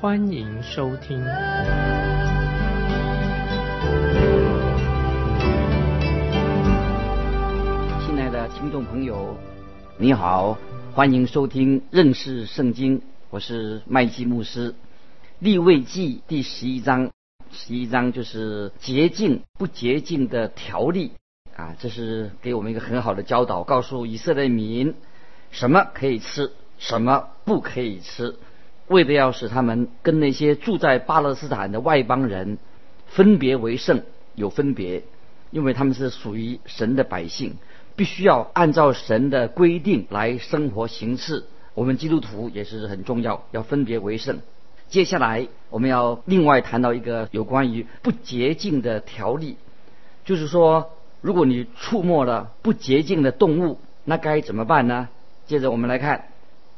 欢迎收听。亲爱的听众朋友，你好，欢迎收听认识圣经，我是麦基牧师。立位记第十一章，十一章就是洁净不洁净的条例啊，这是给我们一个很好的教导，告诉以色列民什么可以吃，什么不可以吃，为的要使他们跟那些住在巴勒斯坦的外邦人分别为圣，有分别，因为他们是属于神的百姓。必须要按照神的规定来生活行事。我们基督徒也是很重要，要分别为圣。接下来我们要另外谈到一个有关于不洁净的条例，就是说，如果你触摸了不洁净的动物，那该怎么办呢？接着我们来看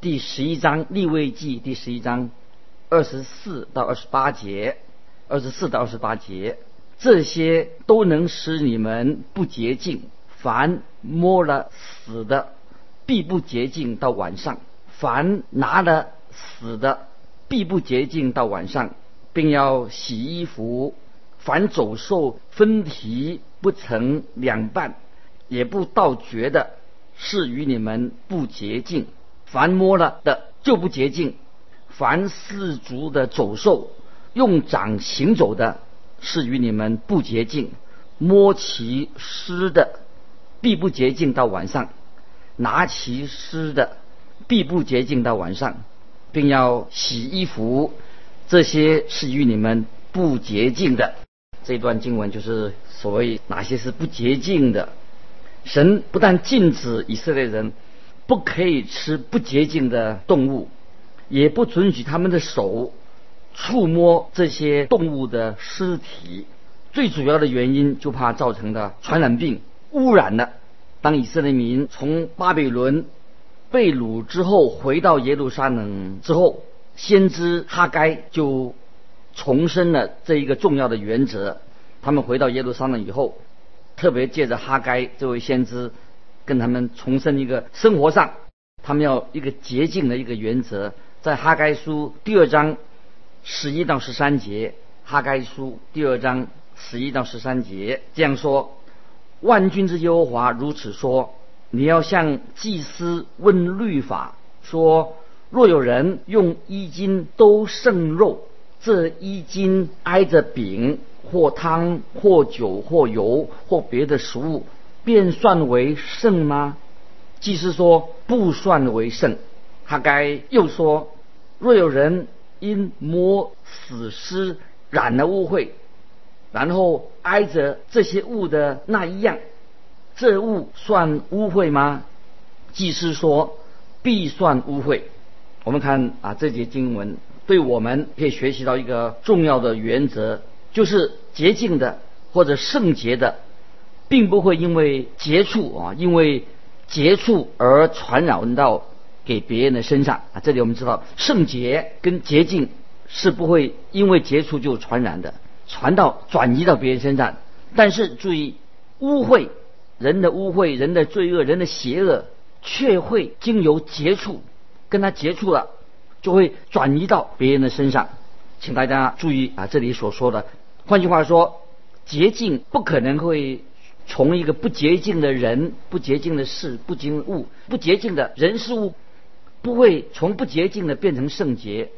第十一章立位记第十一章二十四到二十八节，二十四到二十八节，这些都能使你们不洁净。凡摸了死的，必不洁净到晚上；凡拿了死的，必不洁净到晚上，并要洗衣服。凡走兽分蹄不成两半，也不倒绝的，是与你们不洁净；凡摸了的就不洁净。凡四足的走兽用掌行走的，是与你们不洁净；摸其湿的。必不洁净到晚上，拿其湿的，必不洁净到晚上，并要洗衣服，这些是与你们不洁净的。这段经文就是所谓哪些是不洁净的。神不但禁止以色列人不可以吃不洁净的动物，也不准许他们的手触摸这些动物的尸体。最主要的原因就怕造成的传染病。污染了。当以色列民从巴比伦被掳之后，回到耶路撒冷之后，先知哈该就重申了这一个重要的原则。他们回到耶路撒冷以后，特别借着哈该这位先知，跟他们重申一个生活上，他们要一个洁净的一个原则。在哈该书第二章十一到十三节，哈该书第二章十一到十三节这样说。万军之耶和华如此说：你要向祭司问律法，说若有人用衣襟都剩肉，这衣襟挨着饼或汤或酒或油或别的食物，便算为圣吗？祭司说不算为圣。他该又说：若有人因摸死尸染了污秽。然后挨着这些物的那一样，这物算污秽吗？祭司说必算污秽。我们看啊，这节经文对我们可以学习到一个重要的原则，就是洁净的或者圣洁的，并不会因为接触啊，因为接触而传染到给别人的身上啊。这里我们知道，圣洁跟洁净是不会因为接触就传染的。传到转移到别人身上，但是注意污秽人的污秽、人的罪恶、人的邪恶，却会经由接触跟他接触了，就会转移到别人的身上。请大家注意啊，这里所说的，换句话说，洁净不可能会从一个不洁净的人、不洁净的事、不洁物、不洁净的人事物，不会从不洁净的变成圣洁，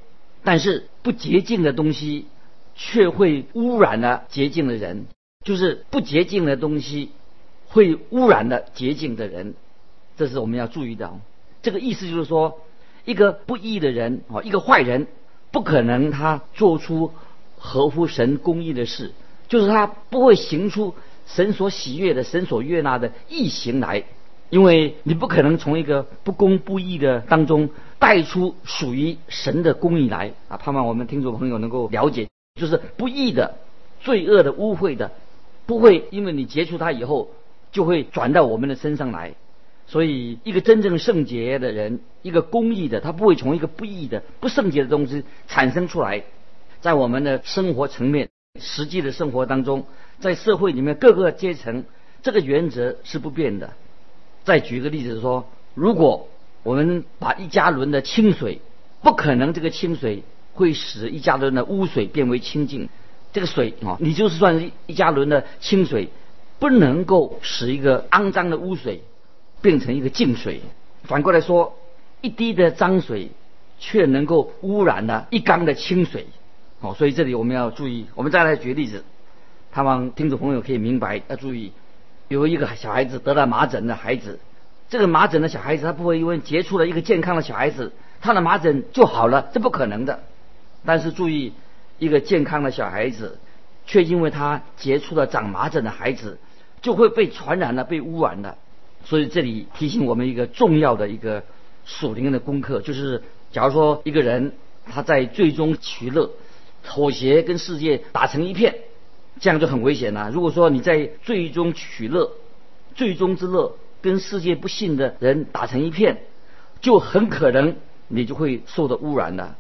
但是不洁净的东西。却会污染了洁净的人，就是不洁净的东西会污染了洁净的人，这是我们要注意的。这个意思就是说，一个不义的人哦，一个坏人，不可能他做出合乎神公义的事，就是他不会行出神所喜悦的、神所悦纳的异行来，因为你不可能从一个不公不义的当中带出属于神的公义来啊！盼望我们听众朋友能够了解。就是不义的、罪恶的、污秽的，不会因为你结出它以后，就会转到我们的身上来。所以，一个真正圣洁的人，一个公义的，他不会从一个不义的、不圣洁的东西产生出来。在我们的生活层面、实际的生活当中，在社会里面各个阶层，这个原则是不变的。再举个例子说，如果我们把一加仑的清水，不可能这个清水会使一加仑的污水变为清净。这个水啊，你就是算一加仑的清水，不能够使一个肮脏的污水。变成一个净水，反过来说，一滴的脏水却能够污染了一缸的清水。好，所以这里我们要注意。我们再来举例子，希望听众朋友可以明白。要注意，有一个小孩子得了麻疹的孩子，这个麻疹的小孩子他不会因为接触了一个健康的小孩子，他的麻疹就好了，这不可能的。但是注意，一个健康的小孩子，却因为他接触了长麻疹的孩子，就会被传染了，被污染了。所以这里提醒我们一个重要的一个属灵的功课，就是假如说一个人他在最终取乐、妥协跟世界打成一片，这样就很危险了。如果说你在最终取乐、最终之乐跟世界不信的人打成一片，就很可能你就会受到污染了。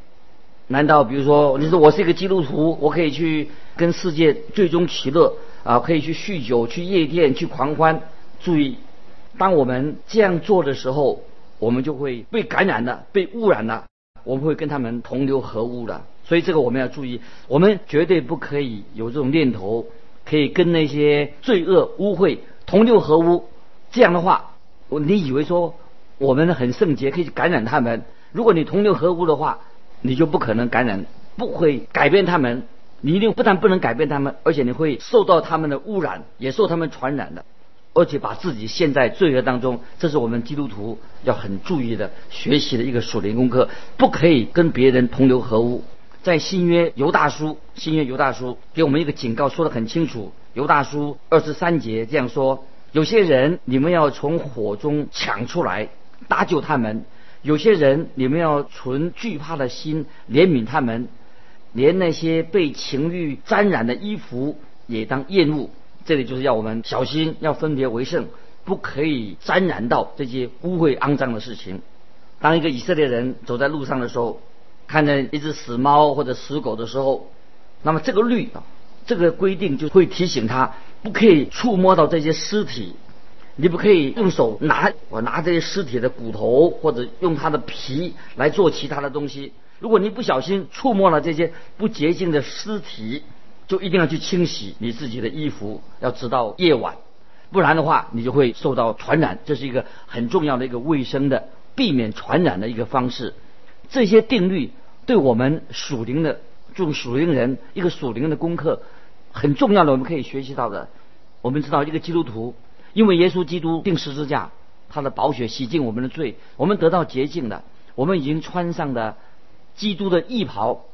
难道比如说你说我是一个基督徒，我可以去跟世界最终取乐啊，可以去酗酒、去夜店、去狂欢？注意。当我们这样做的时候，我们就会被感染了，被污染了，我们会跟他们同流合污了。所以这个我们要注意，我们绝对不可以有这种念头，可以跟那些罪恶污秽同流合污。这样的话，你以为说我们很圣洁，可以感染他们？如果你同流合污的话，你就不可能感染，不会改变他们。你一定不但不能改变他们，而且你会受到他们的污染，也受他们传染的。而且把自己陷在罪恶当中，这是我们基督徒要很注意的学习的一个属灵功课，不可以跟别人同流合污。在新约犹大书，新约犹大书给我们一个警告，说得很清楚。犹大书二十三节这样说：有些人你们要从火中抢出来搭救他们；有些人你们要存惧怕的心怜悯他们，连那些被情欲沾染的衣服也当厌恶。这里就是要我们小心，要分别为圣，不可以沾染到这些污秽肮脏的事情。当一个以色列人走在路上的时候，看见一只死猫或者死狗的时候，那么这个律啊，这个规定就会提醒他，不可以触摸到这些尸体，你不可以用手拿我拿这些尸体的骨头或者用它的皮来做其他的东西。如果你不小心触摸了这些不洁净的尸体，就一定要去清洗你自己的衣服，要直到夜晚，不然的话你就会受到传染。这是一个很重要的一个卫生的避免传染的一个方式。这些定律对我们属灵的这种属灵人一个属灵的功课很重要的，我们可以学习到的。我们知道一个基督徒，因为耶稣基督定十字架，他的宝血洗净我们的罪，我们得到洁净的，我们已经穿上的基督的义袍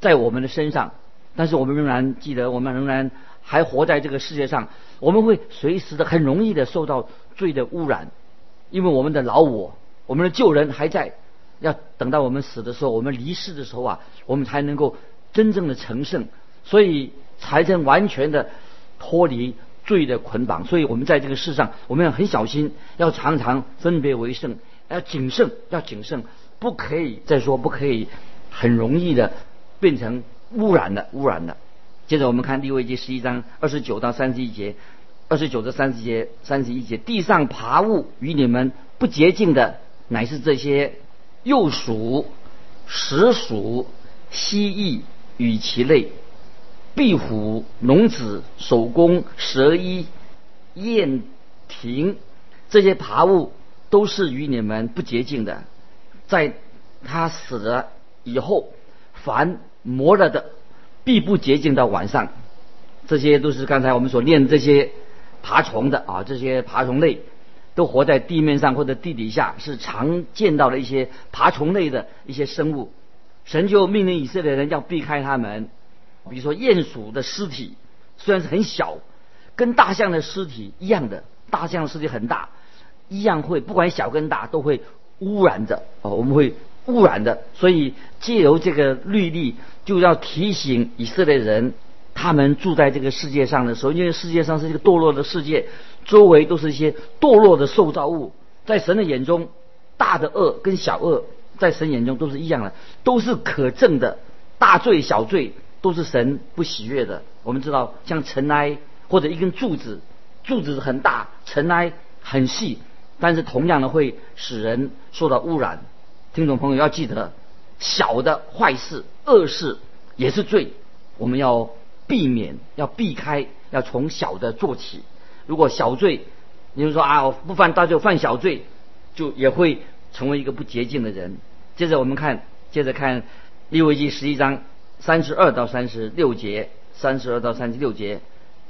在我们的身上。但是我们仍然记得，我们仍然还活在这个世界上。我们会随时的、很容易的受到罪的污染，因为我们的老我、我们的旧人还在。要等到我们死的时候，我们离世的时候啊，我们才能够真正的成圣，所以才能完全的脱离罪的捆绑。所以我们在这个世上，我们要很小心，要常常分别为圣，要谨慎，要谨慎，不可以再说不可以很容易的变成。污染的，污染的。接着我们看利未记十一章二十九到三十一节，二十九到三十节，三十一节，地上爬物与你们不洁净的，乃是这些幼鼠、石鼠、蜥蜴与其类，壁虎、龙子、手工、蛇衣、燕蜓，这些爬物都是与你们不洁净的。在他死了以后，凡磨了的，必不洁净到晚上。这些都是刚才我们所念这些爬虫的啊，这些爬虫类都活在地面上或者地底下，是常见到的一些爬虫类的一些生物。神就命令以色列人要避开他们。比如说鼹鼠的尸体虽然是很小，跟大象的尸体一样的，大象的尸体很大，一样会不管小跟大都会污染着哦，我们会污染的。所以借由这个律例，就要提醒以色列人，他们住在这个世界上的时候，因为世界上是一个堕落的世界，周围都是一些堕落的受造物，在神的眼中，大的恶跟小恶，在神眼中都是一样的，都是可憎的，大罪小罪都是神不喜悦的。我们知道，像尘埃或者一根柱子，柱子很大，尘埃很细，但是同样的会使人受到污染。听众朋友要记得，小的坏事、恶事也是罪，我们要避免，要避开，要从小的做起。如果小罪，你就说啊，我不犯大罪，犯小罪，就也会成为一个不洁净的人。接着我们看，接着看利未记十一章三十二到三十六节，三十二到三十六节，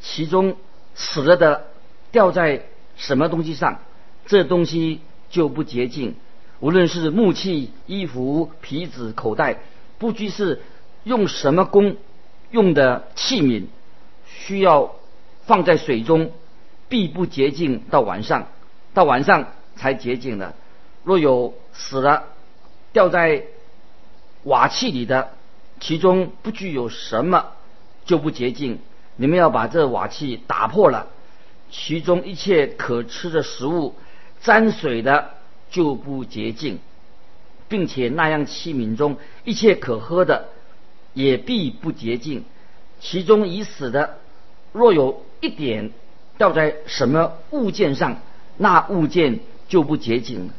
其中死了的掉在什么东西上，这东西就不洁净。无论是木器、衣服、皮子、口袋，不拘是用什么工用的器皿，需要放在水中，必不洁净到晚上，到晚上才洁净的。若有死了掉在瓦器里的，其中不具有什么就不洁净。你们要把这瓦器打破了，其中一切可吃的食物沾水的。就不洁净，并且那样器皿中一切可喝的也必不洁净。其中已死的，若有一点掉在什么物件上，那物件就不洁净。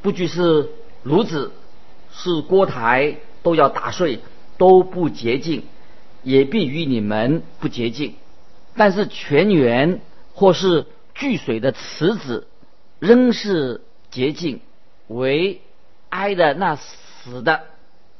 不拘是炉子，是锅台，都要打碎，都不洁净，也必与你们不洁净。但是泉源或是聚水的池子，仍是。洁净为哀的那死的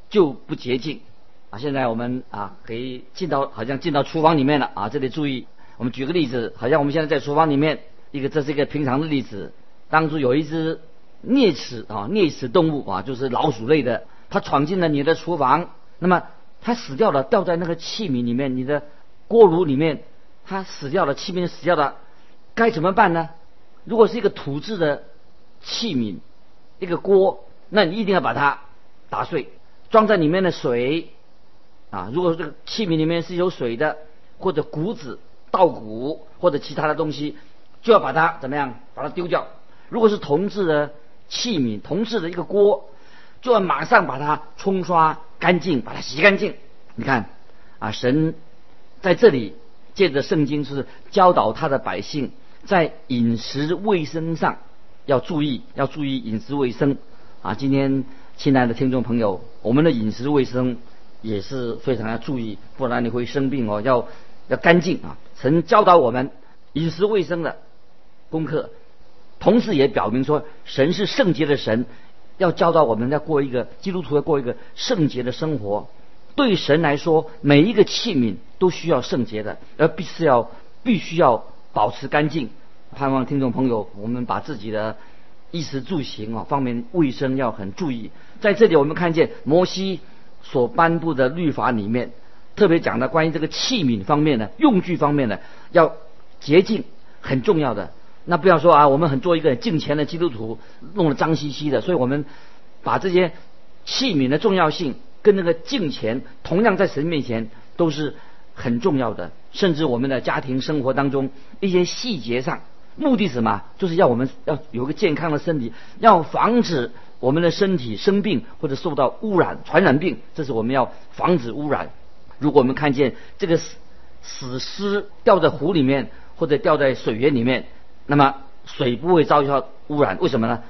就不洁净啊！现在我们啊可以进到好像进到厨房里面了啊！这里注意，我们举个例子，好像我们现在在厨房里面，一个这是一个平常的例子。当初有一只啮齿啊啮齿动物啊，就是老鼠类的，它闯进了你的厨房，那么它死掉了，掉在那个器皿里面，你的锅炉里面，它死掉了，器皿死掉了，该怎么办呢？如果是一个土质的。器皿，一个锅，那你一定要把它打碎，装在里面的水啊。如果这个器皿里面是有水的，或者谷子、稻谷或者其他的东西，就要把它怎么样？把它丢掉。如果是铜制的器皿，铜制的一个锅，就要马上把它冲刷干净，把它洗干净。你看啊，神在这里借着圣经是教导他的百姓在饮食卫生上。要注意，要注意饮食卫生啊！今天，亲爱的听众朋友，我们的饮食卫生也是非常要注意，不然你会生病哦。要要干净啊！曾教导我们饮食卫生的功课，同时也表明说，神是圣洁的神，要教导我们要过一个基督徒要过一个圣洁的生活。对神来说，每一个器皿都需要圣洁的，而必须要必须要保持干净。盼望听众朋友，我们把自己的衣食住行啊方面卫生要很注意。在这里，我们看见摩西所颁布的律法里面，特别讲的关于这个器皿方面的用具方面的要洁净，很重要的。那不要说啊，我们很做一个敬虔的基督徒，弄得脏兮兮的。所以我们把这些器皿的重要性跟那个敬虔，同样在神面前都是很重要的。甚至我们的家庭生活当中一些细节上。目的是什么？就是要我们要有个健康的身体，要防止我们的身体生病或者受到污染、传染病。这是我们要防止污染。如果我们看见这个死死尸掉在湖里面或者掉在水源里面，那么水不会遭受污染。为什么呢？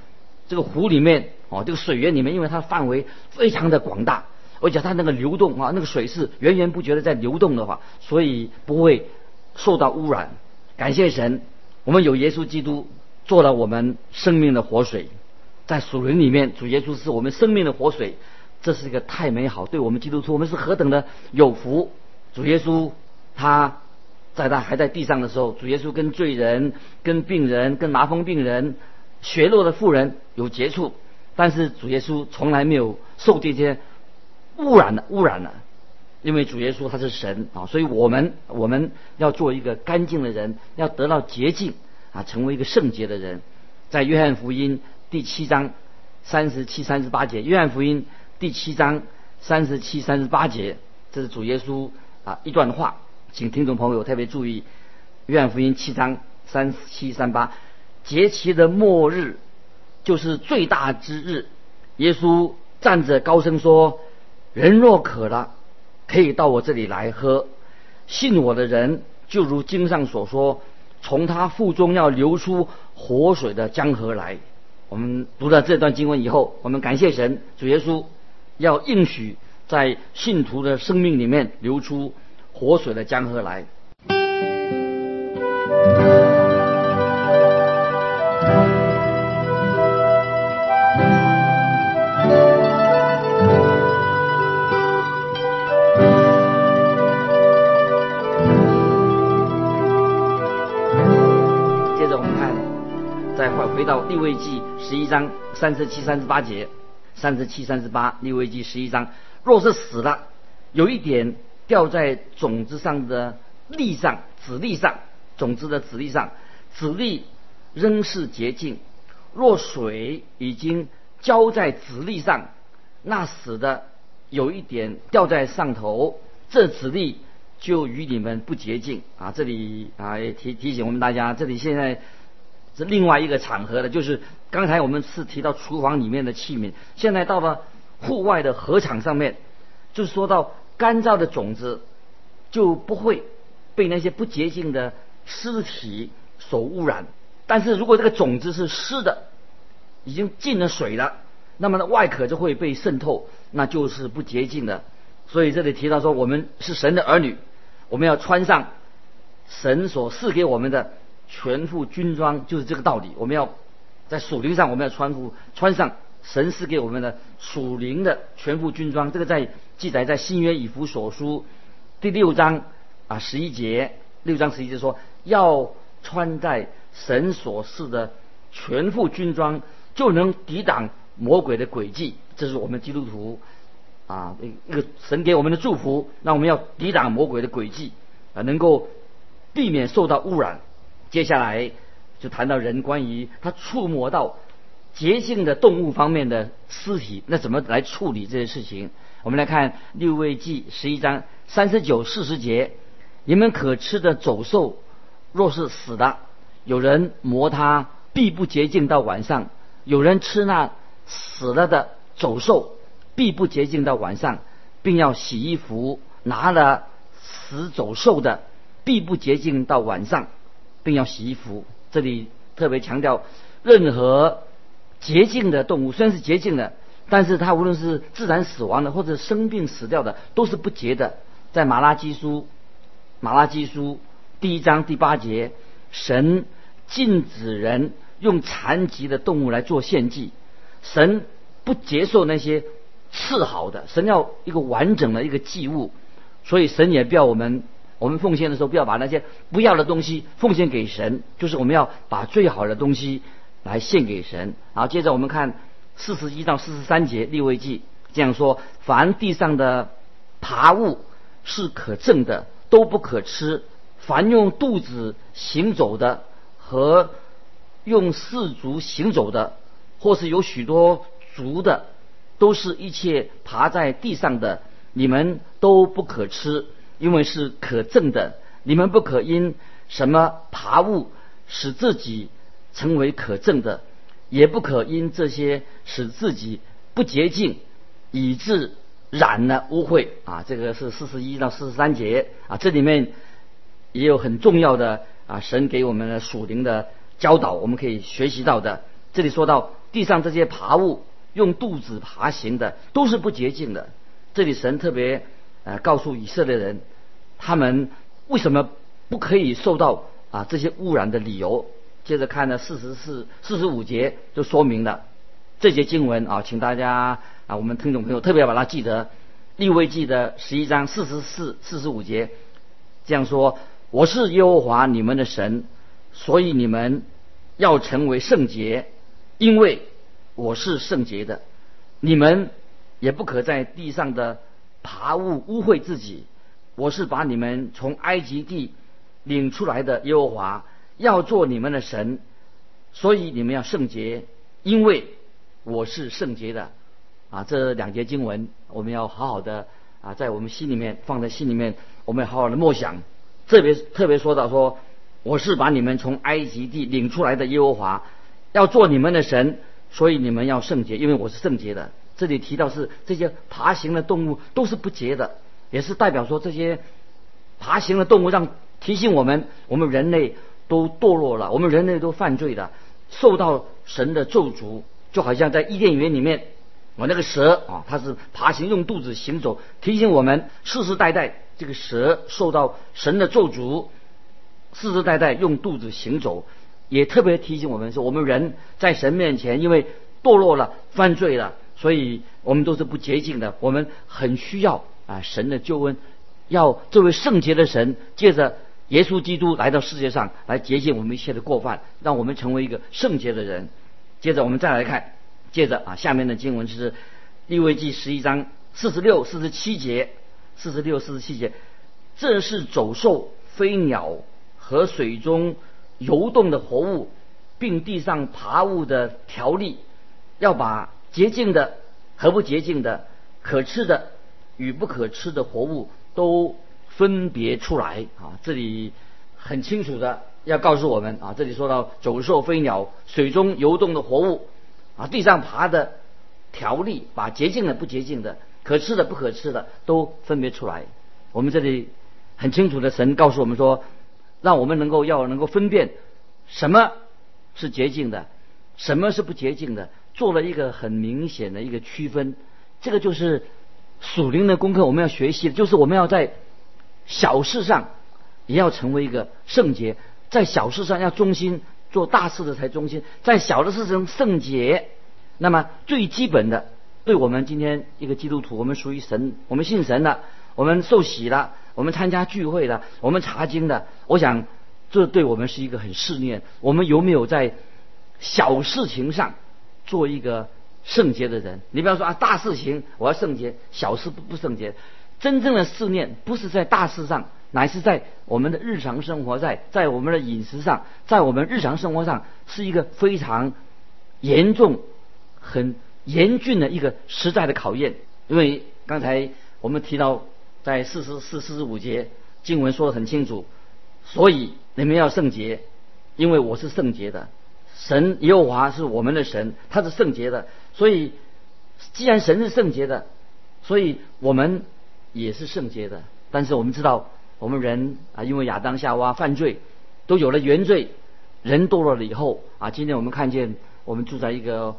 这个湖里面哦，这个水源里面，因为它范围非常的广大，而且它那个流动啊，那个水是源源不绝的在流动的话，所以不会受到污染。感谢神。我们有耶稣基督做了我们生命的活水，在属灵里面，主耶稣是我们生命的活水，这是一个太美好，对我们基督徒，我们是何等的有福。主耶稣他在他还在地上的时候，主耶稣跟罪人、跟病人、跟麻风病人、血弱的妇人有接触，但是主耶稣从来没有受这些污染的污染的。因为主耶稣他是神啊，所以我们我们要做一个干净的人，要得到洁净啊，成为一个圣洁的人。在约翰福音第七章三十七、三十八节，约翰福音第七章三十七、三十八节，这是主耶稣啊一段话，请听众朋友特别注意，约翰福音七章三七三八，节期的末日就是最大之日，耶稣站着高声说：“人若渴了，可以到我这里来喝。信我的人，就如经上所说，从他腹中要流出活水的江河来。”我们读了这段经文以后，我们感谢神，主耶稣要应许在信徒的生命里面流出活水的江河来。快回到利未记十一章三十七、三十八节，三十七、三十八，利未记十一章，若是死了，有一点掉在种子上的粒上，籽粒上，种子的籽粒上，籽粒仍是洁净；若水已经浇在籽粒上，那死的有一点掉在上头，这籽粒就与你们不洁净。啊！这里啊也提提醒我们大家，这里现在是另外一个场合的，就是刚才我们是提到厨房里面的器皿，现在到了户外的禾场上面，就是说到干燥的种子就不会被那些不洁净的尸体所污染，但是如果这个种子是湿的，已经进了水了，那么呢外壳就会被渗透，那就是不洁净的。所以这里提到说，我们是神的儿女。我们要穿上神所赐给我们的全副军装，就是这个道理。我们要在属灵上，我们要穿服穿上神赐给我们的属灵的全副军装。这个在记载在新约以弗所书第六章啊十一节，六章十一节说要穿戴神所赐的全副军装，就能抵挡魔鬼的诡计。这是我们基督徒。啊，那个神给我们的祝福，那我们要抵挡魔鬼的诡计，啊，能够避免受到污染。接下来就谈到人关于他触摸到洁净的动物方面的尸体，那怎么来处理这些事情？我们来看六位记十一章三十九、四十节：你们可吃的走兽，若是死的，有人磨它，必不洁净到晚上；有人吃那死了的走兽。必不洁净到晚上，并要洗衣服。拿了死走兽的，必不洁净到晚上，并要洗衣服。这里特别强调，任何洁净的动物虽然是洁净的，但是它无论是自然死亡的或者生病死掉的，都是不洁的。在马拉基书，马拉基书第一章第八节，神禁止人用残疾的动物来做献祭，神不接受那些。次好的，神要一个完整的一个祭物，所以神也不要我们，我们奉献的时候不要把那些不要的东西奉献给神，就是我们要把最好的东西来献给神。好，接着我们看四十一到四十三节立位记这样说：凡地上的爬物是可憎的，都不可吃；凡用肚子行走的和用四足行走的，或是有许多足的。都是一切爬在地上的，你们都不可吃，因为是可憎的。你们不可因什么爬物使自己成为可憎的，也不可因这些使自己不洁净，以致染了污秽啊！这个是四十一到四十三节啊，这里面也有很重要的啊，神给我们的属灵的教导，我们可以学习到的。这里说到地上这些爬物。用肚子爬行的都是不洁净的。这里神特别呃告诉以色列人，他们为什么不可以受到啊这些污染的理由。接着看呢四十四、四十五节就说明了这节经文啊，请大家啊我们听众朋友特别要把它记得。立位记的十一章四十四、四十五节这样说：我是耶和华你们的神，所以你们要成为圣洁，因为。我是圣洁的，你们也不可在地上的爬物污秽自己。我是把你们从埃及地领出来的耶和华，要做你们的神，所以你们要圣洁，因为我是圣洁的。啊，这两节经文我们要好好的啊，在我们心里面放在心里面，我们要好好的默想。特别特别说到说，我是把你们从埃及地领出来的耶和华，要做你们的神，所以你们要圣洁，因为我是圣洁的。这里提到是这些爬行的动物都是不洁的，也是代表说这些爬行的动物让提醒我们，我们人类都堕落了，我们人类都犯罪了，受到神的咒诅，就好像在伊甸园里面。我那个蛇啊，它是爬行用肚子行走，提醒我们世世代代这个蛇受到神的咒诅，世世代代用肚子行走，也特别提醒我们说，我们人在神面前因为堕落了、犯罪了，所以我们都是不洁净的。我们很需要啊神的救恩，要这位圣洁的神借着耶稣基督来到世界上来洁净我们一切的过犯，让我们成为一个圣洁的人。接着我们再来看。接着啊，下面的经文是利未记十一章四十六、四十七节，四十六、四十七节，这是走兽、飞鸟和水中游动的活物，并地上爬物的条例，要把洁净的和不洁净的、可吃的与不可吃的活物都分别出来啊！这里很清楚的要告诉我们啊，这里说到走兽、飞鸟、水中游动的活物。啊，地上爬的条例，把洁净的、不洁净的、可吃的、不可吃的都分别出来。我们这里很清楚的，神告诉我们说，让我们能够要能够分辨什么是洁净的，什么是不洁净的，做了一个很明显的一个区分。这个就是属灵的功课，我们要学习的，就是我们要在小事上也要成为一个圣洁，在小事上要忠心。做大事的才忠心，在小的事情圣洁。那么最基本的，对我们今天一个基督徒，我们属于神，我们信神的，我们受洗了，我们参加聚会的，我们查经的。我想，这对我们是一个很试炼。我们有没有在小事情上做一个圣洁的人？你比方说啊，大事情我要圣洁，小事不不圣洁。真正的试炼不是在大事上。乃是在我们的日常生活，在在我们的饮食上，在我们日常生活上，是一个非常严重、很严峻的一个实在的考验。因为刚才我们提到，在四十四、四十五节经文说的很清楚，所以你们要圣洁，因为我是圣洁的。神耶和华是我们的神，他是圣洁的。所以，既然神是圣洁的，所以我们也是圣洁的。但是我们知道。我们人啊，因为亚当夏娃犯罪，都有了原罪，人堕落了以后啊，今天我们看见我们住在一个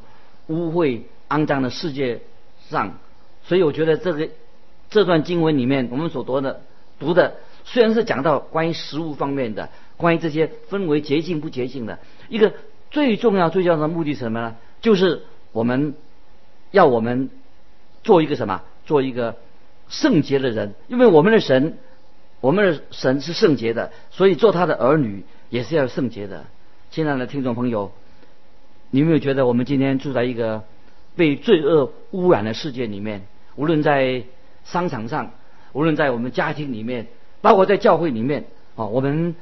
污秽肮脏的世界上，所以我觉得这个这段经文里面我们所读的读的，虽然是讲到关于食物方面的，关于这些分为洁净不洁净的，一个最重要最重要的目的是什么呢？就是我们要我们做一个什么？做一个圣洁的人，因为我们的神。我们的神是圣洁的，所以做他的儿女也是要圣洁的。亲爱的听众朋友，你有没有觉得我们今天住在一个被罪恶污染的世界里面？无论在商场上，无论在我们家庭里面，包括在教会里面啊，我们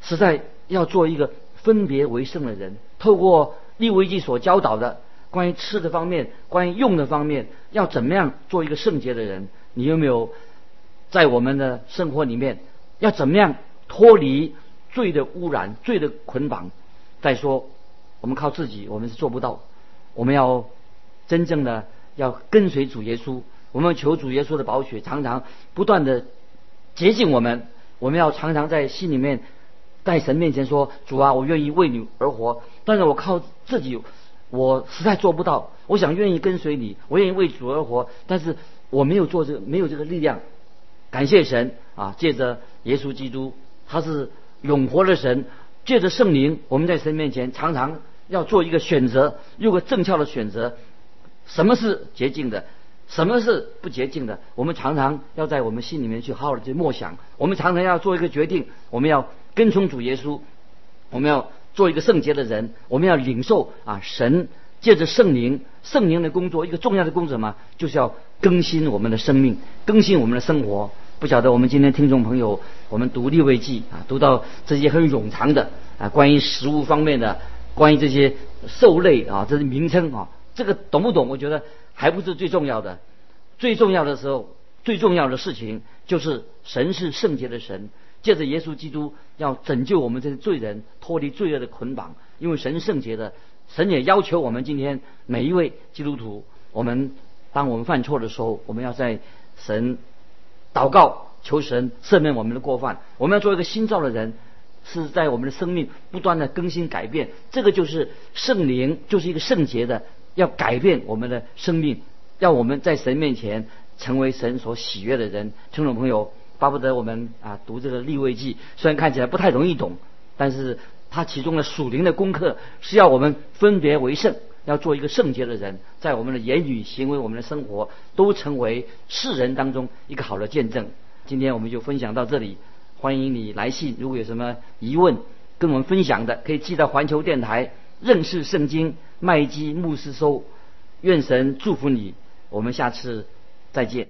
实在要做一个分别为圣的人。透过利未记所教导的关于吃的方面，关于用的方面，要怎么样做一个圣洁的人？你有没有？在我们的生活里面，要怎么样脱离罪的污染、罪的捆绑？再说，我们靠自己，我们是做不到。我们要真正的要跟随主耶稣，我们求主耶稣的宝血，常常不断的洁净我们。我们要常常在心里面，在神面前说：“主啊，我愿意为你而活。”但是我靠自己，我实在做不到。我想愿意跟随你，我愿意为主而活，但是我没有做这个，没有这个力量。感谢神啊！借着耶稣基督，他是永活的神。借着圣灵，我们在神面前常常要做一个选择，有个正确的选择。什么是洁净的？什么是不洁净的？我们常常要在我们心里面去好好的去默想。我们常常要做一个决定，我们要跟从主耶稣，我们要做一个圣洁的人，我们要领受啊神借着圣灵，圣灵的工作，一个重要的工作嘛，就是要更新我们的生命，更新我们的生活。不晓得我们今天听众朋友，我们读立位记啊，读到这些很冗长的啊，关于食物方面的，关于这些兽类啊，这些名称啊，这个懂不懂？我觉得还不是最重要的。最重要的时候，最重要的事情就是神是圣洁的神，借着耶稣基督要拯救我们这些罪人脱离罪恶的捆绑。因为神是圣洁的，神也要求我们今天每一位基督徒，我们当我们犯错的时候，我们要在神祷告求神赦免我们的过犯。我们要做一个新造的人，是在我们的生命不断的更新改变。这个就是圣灵，就是一个圣洁的。要改变我们的生命，让我们在神面前成为神所喜悦的人。听众朋友，巴不得我们啊读这个立位记，虽然看起来不太容易懂，但是它其中的属灵的功课是要我们分别为圣，要做一个圣洁的人，在我们的言语、行为、我们的生活都成为世人当中一个好的见证。今天我们就分享到这里，欢迎你来信，如果有什么疑问跟我们分享的，可以寄到环球电台认识圣经。麦基牧师收，愿神祝福你，我们下次再见。